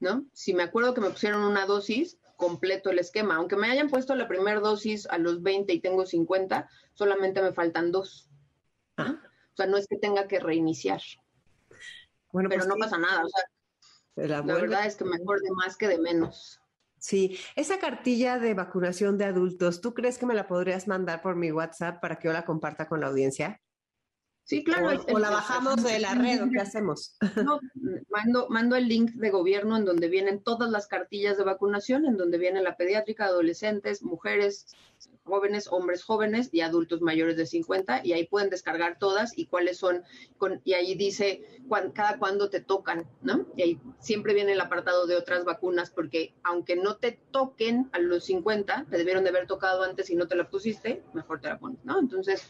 ¿no? Si me acuerdo que me pusieron una dosis, completo el esquema. Aunque me hayan puesto la primera dosis a los 20 y tengo 50, solamente me faltan dos. Ah. O sea, no es que tenga que reiniciar. Bueno, pero pues no pasa nada. O sea, la, verdad es que mejor de más que de menos. Sí, esa cartilla de vacunación de adultos, ¿tú crees que me la podrías mandar por mi WhatsApp para que yo la comparta con la audiencia? Sí, claro. O, la bajamos de la red, qué hacemos? No, mando, mando el link de gobierno en donde vienen todas las cartillas de vacunación, en donde viene la pediátrica, adolescentes, mujeres, jóvenes, hombres jóvenes y adultos mayores de 50 y ahí pueden descargar todas y cuáles son, con, y ahí dice cada cuándo te tocan, ¿no? Y ahí siempre viene el apartado de otras vacunas porque aunque no te toquen a los 50, te debieron de haber tocado antes y no te la pusiste, mejor te la pones, ¿no? Entonces,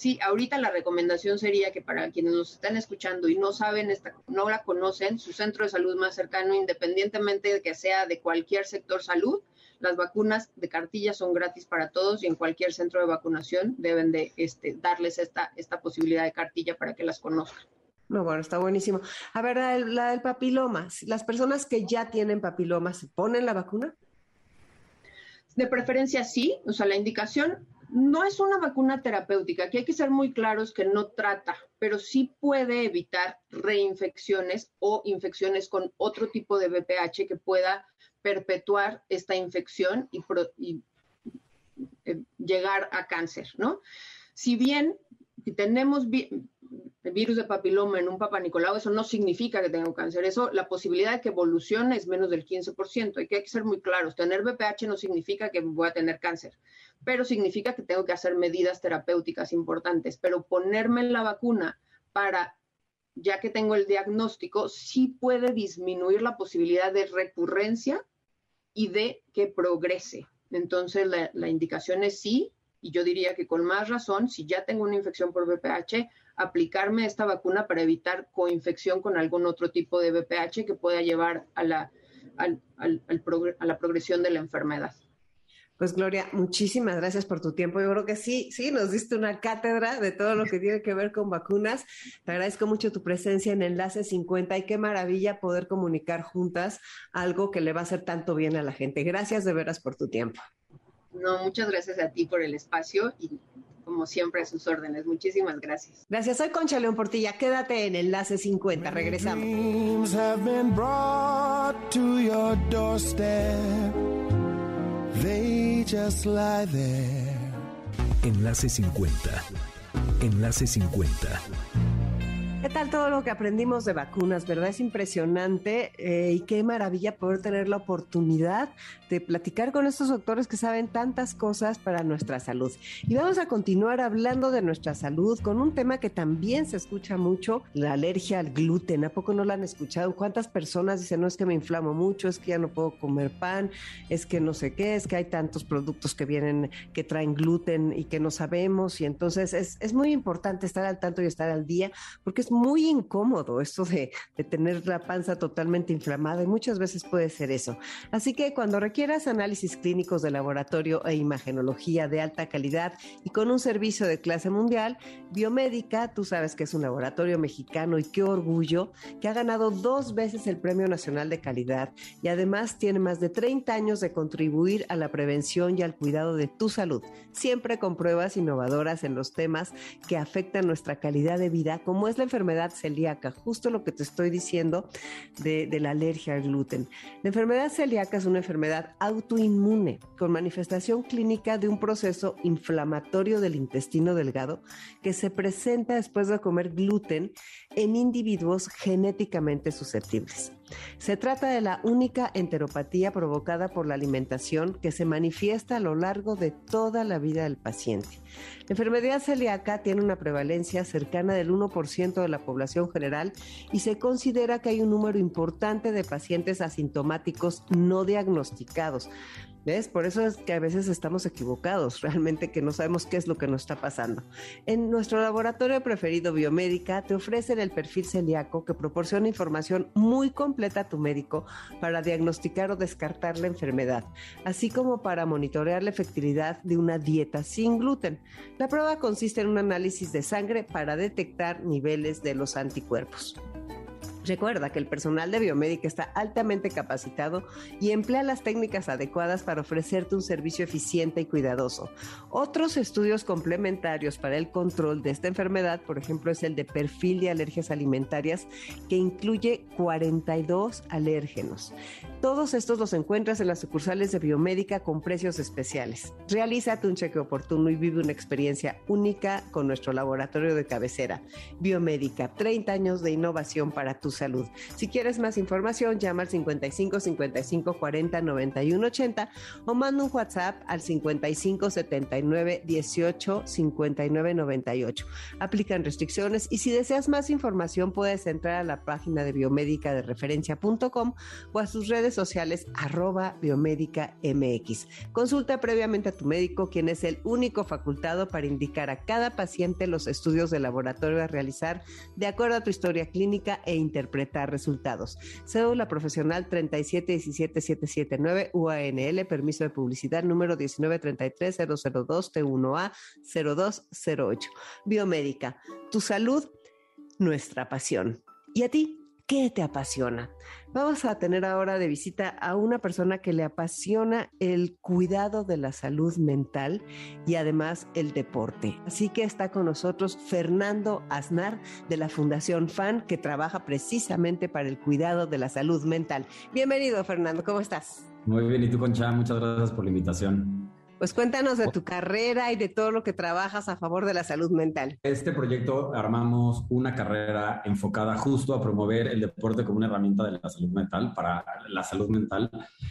sí, ahorita la recomendación sería que para quienes nos están escuchando y no saben, esta, no la conocen, su centro de salud más cercano, independientemente de que sea de cualquier sector salud, las vacunas de cartilla son gratis para todos y en cualquier centro de vacunación deben de este, darles esta, esta posibilidad de cartilla para que las conozcan. No, bueno, está buenísimo. A ver, la, del papiloma, las personas que ya tienen papiloma, ¿se ponen la vacuna? De preferencia sí, o sea, la indicación no es una vacuna terapéutica, aquí hay que ser muy claros que no trata, pero sí puede evitar reinfecciones o infecciones con otro tipo de BPH que pueda perpetuar esta infección y, eh, llegar a cáncer, ¿no? Si bien tenemos virus de papiloma en un papá Nicolau, eso no significa que tenga cáncer. Eso, la posibilidad de que evolucione es menos del 15%. Hay que, hay que ser muy claros. Tener BPH no significa que voy a tener cáncer, pero significa que tengo que hacer medidas terapéuticas importantes. Pero ponerme la vacuna para ya que tengo el diagnóstico, sí puede disminuir la posibilidad de recurrencia y de que progrese. Entonces, la, indicación es sí, y yo diría que con más razón, si ya tengo una infección por VPH, aplicarme esta vacuna para evitar coinfección con algún otro tipo de VPH que pueda llevar a la, a la progresión de la enfermedad. Pues Gloria, muchísimas gracias por tu tiempo. Yo creo que sí, sí, nos diste una cátedra de todo lo que tiene que ver con vacunas. Te agradezco mucho tu presencia en Enlace 50 y qué maravilla poder comunicar juntas algo que le va a hacer tanto bien a la gente. Gracias de veras por tu tiempo. No, muchas gracias a ti por el espacio y como siempre a sus órdenes. Muchísimas gracias. Gracias. Soy Concha León Portilla. Quédate en Enlace 50. Regresamos. Enlace 50. Enlace 50. ¿Qué tal todo lo que aprendimos de vacunas? ¿Verdad? Es impresionante eh, y qué maravilla poder tener la oportunidad de platicar con estos doctores que saben tantas cosas para nuestra salud. Y vamos a continuar hablando de nuestra salud con un tema que también se escucha mucho, la alergia al gluten. ¿A poco no la han escuchado? ¿Cuántas personas dicen, no es que me inflamo mucho, es que ya no puedo comer pan, es que no sé qué, es que hay tantos productos que vienen, que traen gluten y que no sabemos? Y entonces es, es muy importante estar al tanto y estar al día porque es muy incómodo esto de, de, tener la panza totalmente inflamada y muchas veces puede ser eso. Así que cuando requieras análisis clínicos de laboratorio e imagenología de alta calidad y con un servicio de clase mundial, Biomédica, tú sabes que es un laboratorio mexicano y qué orgullo, que ha ganado dos veces el Premio Nacional de Calidad y además tiene más de 30 años de contribuir a la prevención y al cuidado de tu salud, siempre con pruebas innovadoras en los temas que afectan nuestra calidad de vida, como es la enfermedad celíaca, justo lo que te estoy diciendo de, de la alergia al gluten. La enfermedad celíaca es una enfermedad autoinmune con manifestación clínica de un proceso inflamatorio del intestino delgado que se presenta después de comer gluten en individuos genéticamente susceptibles. Se trata de la única enteropatía provocada por la alimentación que se manifiesta a lo largo de toda la vida del paciente. La enfermedad celíaca tiene una prevalencia cercana del 1% de la población general y se considera que hay un número importante de pacientes asintomáticos no diagnosticados, Por eso es que a veces estamos equivocados, realmente que no sabemos qué es lo que nos está pasando. En nuestro laboratorio preferido Biomédica te ofrecen el perfil celíaco que proporciona información muy completa a tu médico para diagnosticar o descartar la enfermedad, así como para monitorear la efectividad de una dieta sin gluten. La prueba consiste en un análisis de sangre para detectar niveles de los anticuerpos. Recuerda que el personal de biomédica está altamente capacitado y emplea las técnicas adecuadas para ofrecerte un servicio eficiente y cuidadoso. Otros estudios complementarios para el control de esta enfermedad, por ejemplo, es el de perfil de alergias alimentarias, que incluye 42 alérgenos. Todos estos los encuentras en las sucursales de biomédica con precios especiales. Realízate un cheque oportuno y vive una experiencia única con nuestro laboratorio de cabecera. Biomédica, 30 años de innovación para tu Si quieres más información, llama al 55 55 40 91 80 o manda un WhatsApp al 55 79 18 59 98. Aplican restricciones y si deseas más información puedes entrar a la página de biomédica de referencia.com o a sus redes sociales arroba biomédica MX. Consulta previamente a tu médico, quien es el único facultado para indicar a cada paciente los estudios de laboratorio a realizar de acuerdo a tu historia clínica e interpretar resultados. Cédula profesional 3717779 UANL, permiso de publicidad número 1933002 T1A 0208. Biomédica, tu salud, nuestra pasión. ¿Y a ti? ¿Qué te apasiona? Vamos a tener ahora de visita a una persona que le apasiona el cuidado de la salud mental y además el deporte. Así que está con nosotros Fernando Aznar de la Fundación FAN que trabaja precisamente para el cuidado de la salud mental. Bienvenido Fernando, ¿cómo estás? Muy bien, ¿y tú Concha? Muchas gracias por la invitación. Pues cuéntanos de tu carrera y de todo lo que trabajas a favor de la salud mental. Este proyecto armamos una carrera enfocada justo a promover el deporte como una herramienta de la salud mental, para la salud mental.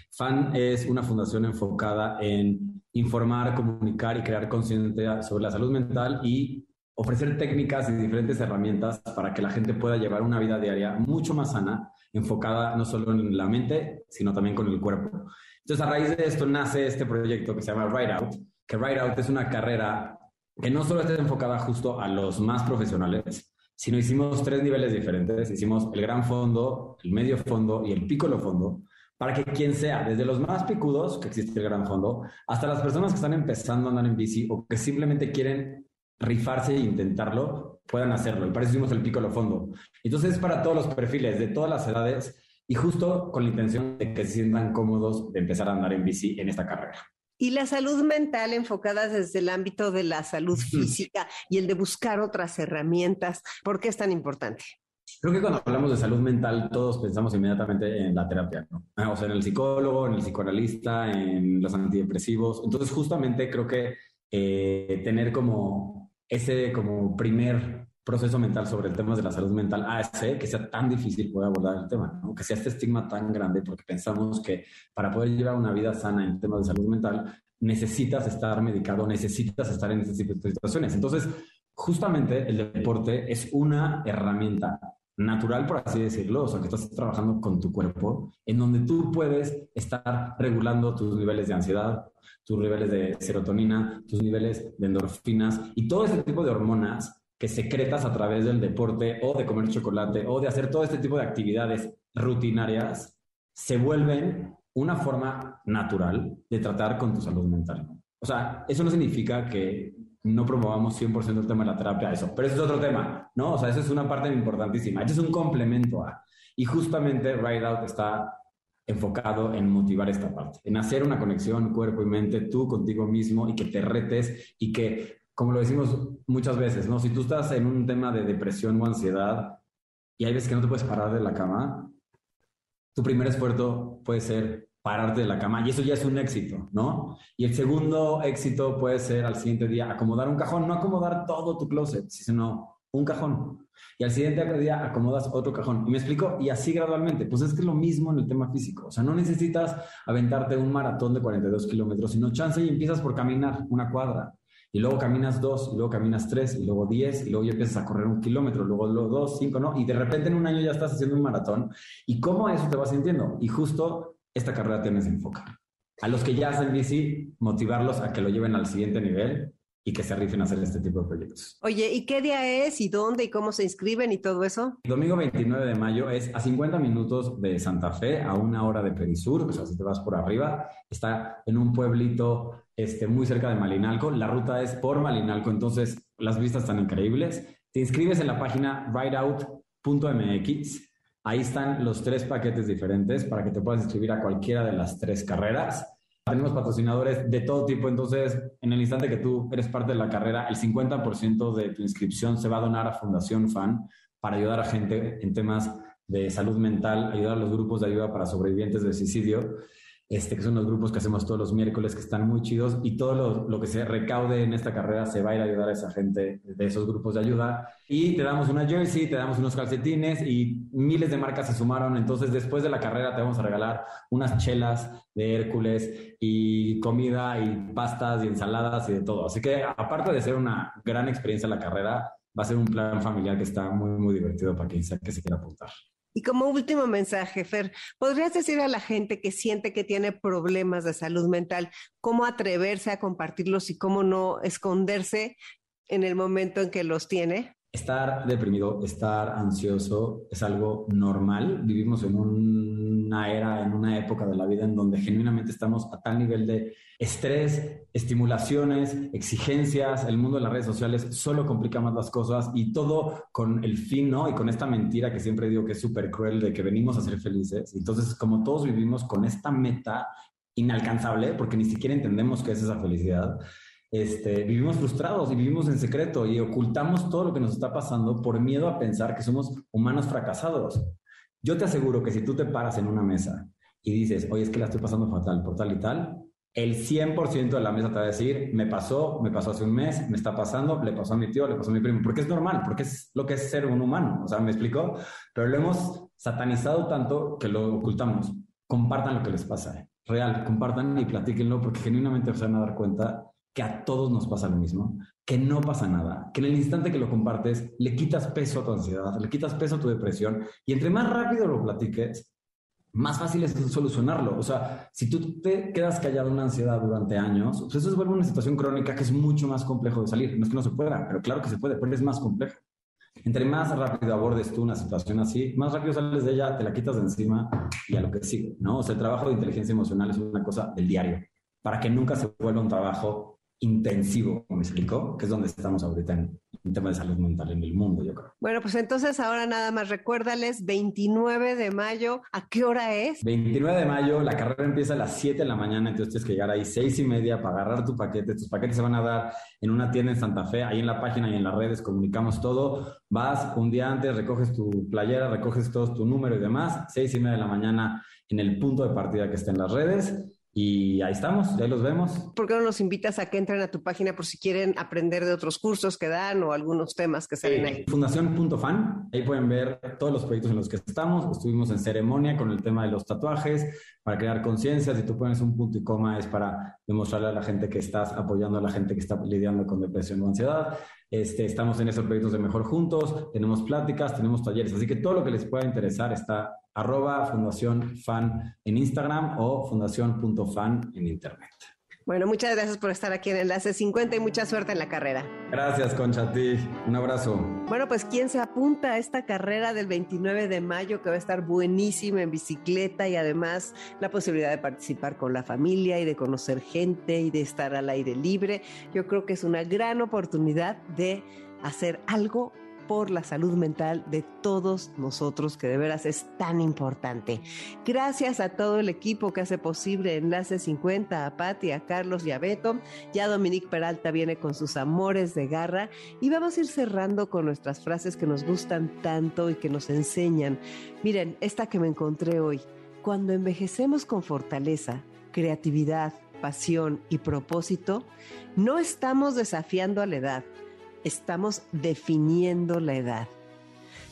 FAN es una fundación enfocada en informar, comunicar y crear conciencia sobre la salud mental y ofrecer técnicas y diferentes herramientas para que la gente pueda llevar una vida diaria mucho más sana, enfocada no solo en la mente, sino también con el cuerpo. Entonces, a raíz de esto nace este proyecto que se llama Ride Out, que Ride Out es una carrera que no solo está enfocada justo a los más profesionales, sino hicimos tres niveles diferentes. Hicimos el gran fondo, el medio fondo y el piccolo fondo, para que quien sea, desde los más picudos, que existe el gran fondo, hasta las personas que están empezando a andar en bici o que simplemente quieren rifarse e intentarlo, puedan hacerlo. Y para eso hicimos el piccolo fondo. Entonces, es para todos los perfiles, de todas las edades, y justo con la intención de que se sientan cómodos de empezar a andar en bici en esta carrera. Y la salud mental enfocada desde el ámbito de la salud física y el de buscar otras herramientas, ¿por qué es tan importante? Creo que cuando hablamos de salud mental, todos pensamos inmediatamente en la terapia, ¿no? Ah, o sea, en el psicólogo, en el psicoanalista, en los antidepresivos. Entonces, justamente creo que eh, tener como ese como primer proceso mental sobre el tema de la salud mental hace que sea tan difícil poder abordar el tema, ¿no? que sea este estigma tan grande, porque pensamos que para poder llevar una vida sana en temas de salud mental necesitas estar medicado, necesitas estar en de situaciones. Entonces, justamente el deporte es una herramienta natural, por así decirlo, o sea, que estás trabajando con tu cuerpo, en donde tú puedes estar regulando tus niveles de ansiedad, tus niveles de serotonina, tus niveles de endorfinas y todo ese tipo de hormonas que secretas a través del deporte o de comer chocolate o de hacer todo este tipo de actividades rutinarias se vuelven una forma natural de tratar con tu salud mental. O sea, eso no significa que no promovamos 100% el tema de la terapia, eso, pero eso es otro tema, ¿no? O sea, eso es una parte importantísima. Eso es un complemento a. Y justamente Ride Out está enfocado en motivar esta parte, en hacer una conexión cuerpo y mente tú contigo mismo y que te retes y que, como lo decimos muchas veces, ¿no? Si tú estás en un tema de depresión o ansiedad y hay veces que no te puedes parar de la cama, tu primer esfuerzo puede ser pararte de la cama y eso ya es un éxito, ¿no? Y el segundo éxito puede ser al siguiente día acomodar un cajón, no acomodar todo tu closet, sino un cajón. Y al siguiente día acomodas otro cajón. Y me explico, y así gradualmente. Pues es que es lo mismo en el tema físico. O sea, no necesitas aventarte un maratón de 42 kilómetros, sino chance y empiezas por caminar una cuadra. Y luego caminas dos, y luego caminas tres, y luego diez, y luego ya empiezas a correr un kilómetro, luego, luego dos, cinco, ¿no? Y de repente en un año ya estás haciendo un maratón. ¿Y cómo eso te vas sintiendo? Y justo esta carrera tiene ese enfoque. A los que ya hacen bici, motivarlos a que lo lleven al siguiente nivel y que se rifen a hacer este tipo de proyectos. Oye, ¿y qué día es y dónde y cómo se inscriben y todo eso? domingo 29 de mayo es a 50 minutos de Santa Fe, a una hora de Perisur, o sea, si te vas por arriba, está en un pueblito este, muy cerca de Malinalco. La ruta es por Malinalco, entonces las vistas están increíbles. Te inscribes en la página rideout.mx. Ahí están los tres paquetes diferentes para que te puedas inscribir a cualquiera de las tres carreras. Tenemos patrocinadores de todo tipo, entonces en el instante que tú eres parte de la carrera, el 50% de tu inscripción se va a donar a Fundación FAN para ayudar a gente en temas de salud mental, ayudar a los grupos de ayuda para sobrevivientes de suicidio este, que son los grupos que hacemos todos los miércoles, que están muy chidos, y todo lo, que se recaude en esta carrera se va a ir a ayudar a esa gente de esos grupos de ayuda. Y te damos una jersey, te damos unos calcetines, y miles de marcas se sumaron. Entonces, después de la carrera, te vamos a regalar unas chelas de Hércules, y comida, y pastas, y ensaladas, y de todo. Así que, aparte de ser una gran experiencia la carrera, va a ser un plan familiar que está muy, muy divertido para quien sea que se quiera apuntar. Y como último mensaje, Fer, ¿podrías decir a la gente que siente que tiene problemas de salud mental cómo atreverse a compartirlos y cómo no esconderse en el momento en que los tiene? Estar deprimido, estar ansioso es algo normal. Vivimos en una era, en una época de la vida en donde genuinamente estamos a tal nivel de estrés, estimulaciones, exigencias. El mundo de las redes sociales solo complica más las cosas y todo con el fin, ¿no? Y con esta mentira que siempre digo que es súper cruel de que venimos a ser felices. Entonces, como todos vivimos con esta meta inalcanzable, porque ni siquiera entendemos qué es esa felicidad este, vivimos frustrados y vivimos en secreto y ocultamos todo lo que nos está pasando por miedo a pensar que somos humanos fracasados. Yo te aseguro que si tú te paras en una mesa y dices, oye, es que la estoy pasando fatal por tal y tal, el 100% de la mesa te va a decir, me pasó, me pasó hace un mes, me está pasando, le pasó a mi tío, le pasó a mi primo, porque es normal, porque es lo que es ser un humano, o sea, me explico, pero lo hemos satanizado tanto que lo ocultamos. Compartan lo que les pasa, real, compartan y platíquenlo, porque genuinamente se van a dar cuenta que a todos nos pasa lo mismo, que no pasa nada, que en el instante que lo compartes le quitas peso a tu ansiedad, le quitas peso a tu depresión y entre más rápido lo platiques, más fácil es solucionarlo. O sea, si tú te quedas callado una ansiedad durante años, pues eso se vuelve una situación crónica que es mucho más complejo de salir. No es que no se pueda, pero claro que se puede, pero es más complejo. Entre más rápido abordes tú una situación así, más rápido sales de ella, te la quitas de encima y a lo que sigue, ¿no? O sea, el trabajo de inteligencia emocional es una cosa del diario, para que nunca se vuelva un trabajo intensivo, me explicó, que es donde estamos ahorita en, en tema de salud mental en el mundo, yo creo. Bueno, pues entonces ahora nada más recuérdales, 29 de mayo, ¿a qué hora es? 29 de mayo, la carrera empieza a las 7 de la mañana, entonces tienes que llegar ahí 6 y media para agarrar tu paquete. Tus paquetes se van a dar en una tienda en Santa Fe, ahí en la página y en las redes comunicamos todo. Vas un día antes, recoges tu playera, recoges todo tu número y demás, 6 y media de la mañana en el punto de partida que está en las redes y ahí estamos, ahí los vemos. ¿Por qué no los invitas a que entren a tu página por si quieren aprender de otros cursos que dan o algunos temas que salen ahí? Fundación.fan, ahí pueden ver todos los proyectos en los que estamos. Estuvimos en ceremonia con el tema de los tatuajes para crear conciencia. Si tú pones un punto y coma es para demostrarle a la gente que estás apoyando a la gente que está lidiando con depresión o ansiedad. Este, estamos en esos proyectos de Mejor Juntos, tenemos pláticas, tenemos talleres, así que todo lo que les pueda interesar está arroba Fundación Fan en Instagram o fundación.fan en Internet. Bueno, muchas gracias por estar aquí en Enlace 50 y mucha suerte en la carrera. Gracias, Concha, a ti. Un abrazo. Bueno, pues ¿quién se apunta a esta carrera del 29 de mayo que va a estar buenísima en bicicleta y además la posibilidad de participar con la familia y de conocer gente y de estar al aire libre? Yo creo que es una gran oportunidad de hacer algo por la salud mental de todos nosotros, que de veras es tan importante. Gracias a todo el equipo que hace posible Enlace 50, a Patti, a Carlos y a Beto. Ya Dominique Peralta viene con sus amores de garra y vamos a ir cerrando con nuestras frases que nos gustan tanto y que nos enseñan. Miren, esta que me encontré hoy. Cuando envejecemos con fortaleza, creatividad, pasión y propósito, no estamos desafiando a la edad estamos definiendo la edad.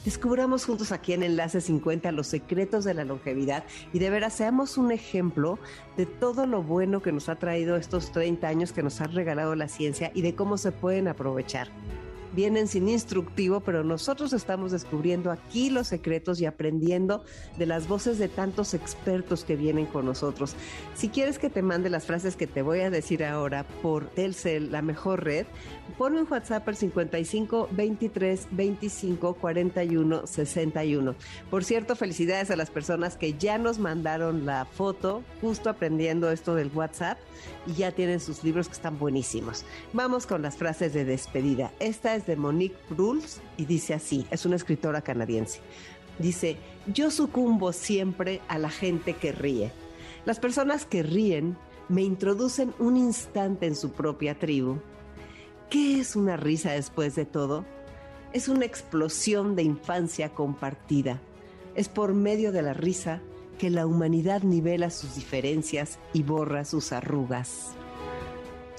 Descubramos juntos aquí en Enlace 50 los secretos de la longevidad y de veras seamos un ejemplo de todo lo bueno que nos ha traído estos 30 años que nos ha regalado la ciencia y de cómo se pueden aprovechar vienen sin instructivo, pero nosotros estamos descubriendo aquí los secretos y aprendiendo de las voces de tantos expertos que vienen con nosotros. Si quieres que te mande las frases que te voy a decir ahora por Telcel, la mejor red, ponme un WhatsApp al 55 23 25 41 61. Por cierto, felicidades a las personas que ya nos mandaron la foto justo aprendiendo esto del WhatsApp y ya tienen sus libros que están buenísimos. Vamos con las frases de despedida. Esta de Monique Bruls y dice así, es una escritora canadiense. Dice, yo sucumbo siempre a la gente que ríe. Las personas que ríen me introducen un instante en su propia tribu. ¿Qué es una risa después de todo? Es una explosión de infancia compartida. Es por medio de la risa que la humanidad nivela sus diferencias y borra sus arrugas.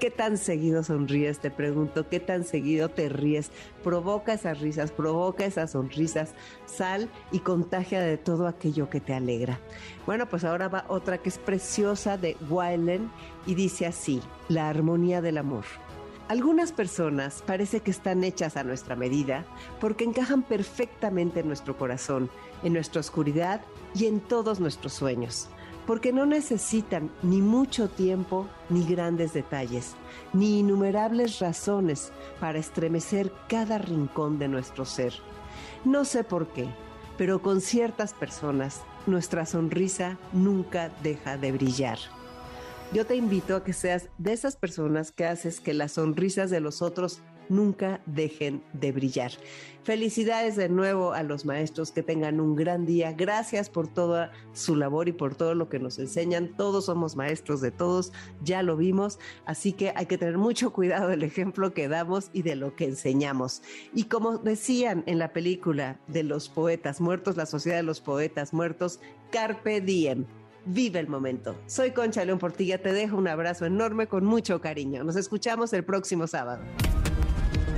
¿Qué tan seguido sonríes? Te pregunto, ¿qué tan seguido te ríes? Provoca esas risas, provoca esas sonrisas, sal y contagia de todo aquello que te alegra. Bueno, pues ahora va otra que es preciosa de Wylen y dice así, la armonía del amor. Algunas personas parece que están hechas a nuestra medida porque encajan perfectamente en nuestro corazón, en nuestra oscuridad y en todos nuestros sueños porque no necesitan ni mucho tiempo ni grandes detalles, ni innumerables razones para estremecer cada rincón de nuestro ser. No sé por qué, pero con ciertas personas nuestra sonrisa nunca deja de brillar. Yo te invito a que seas de esas personas que haces que las sonrisas de los otros nunca dejen de brillar. Felicidades de nuevo a los maestros, que tengan un gran día. Gracias por toda su labor y por todo lo que nos enseñan. Todos somos maestros de todos, ya lo vimos, así que hay que tener mucho cuidado del ejemplo que damos y de lo que enseñamos. Y como decían en la película de los poetas muertos, la sociedad de los poetas muertos, Carpe Diem. Vive el momento. Soy Concha León Portilla, te dejo un abrazo enorme con mucho cariño. Nos escuchamos el próximo sábado.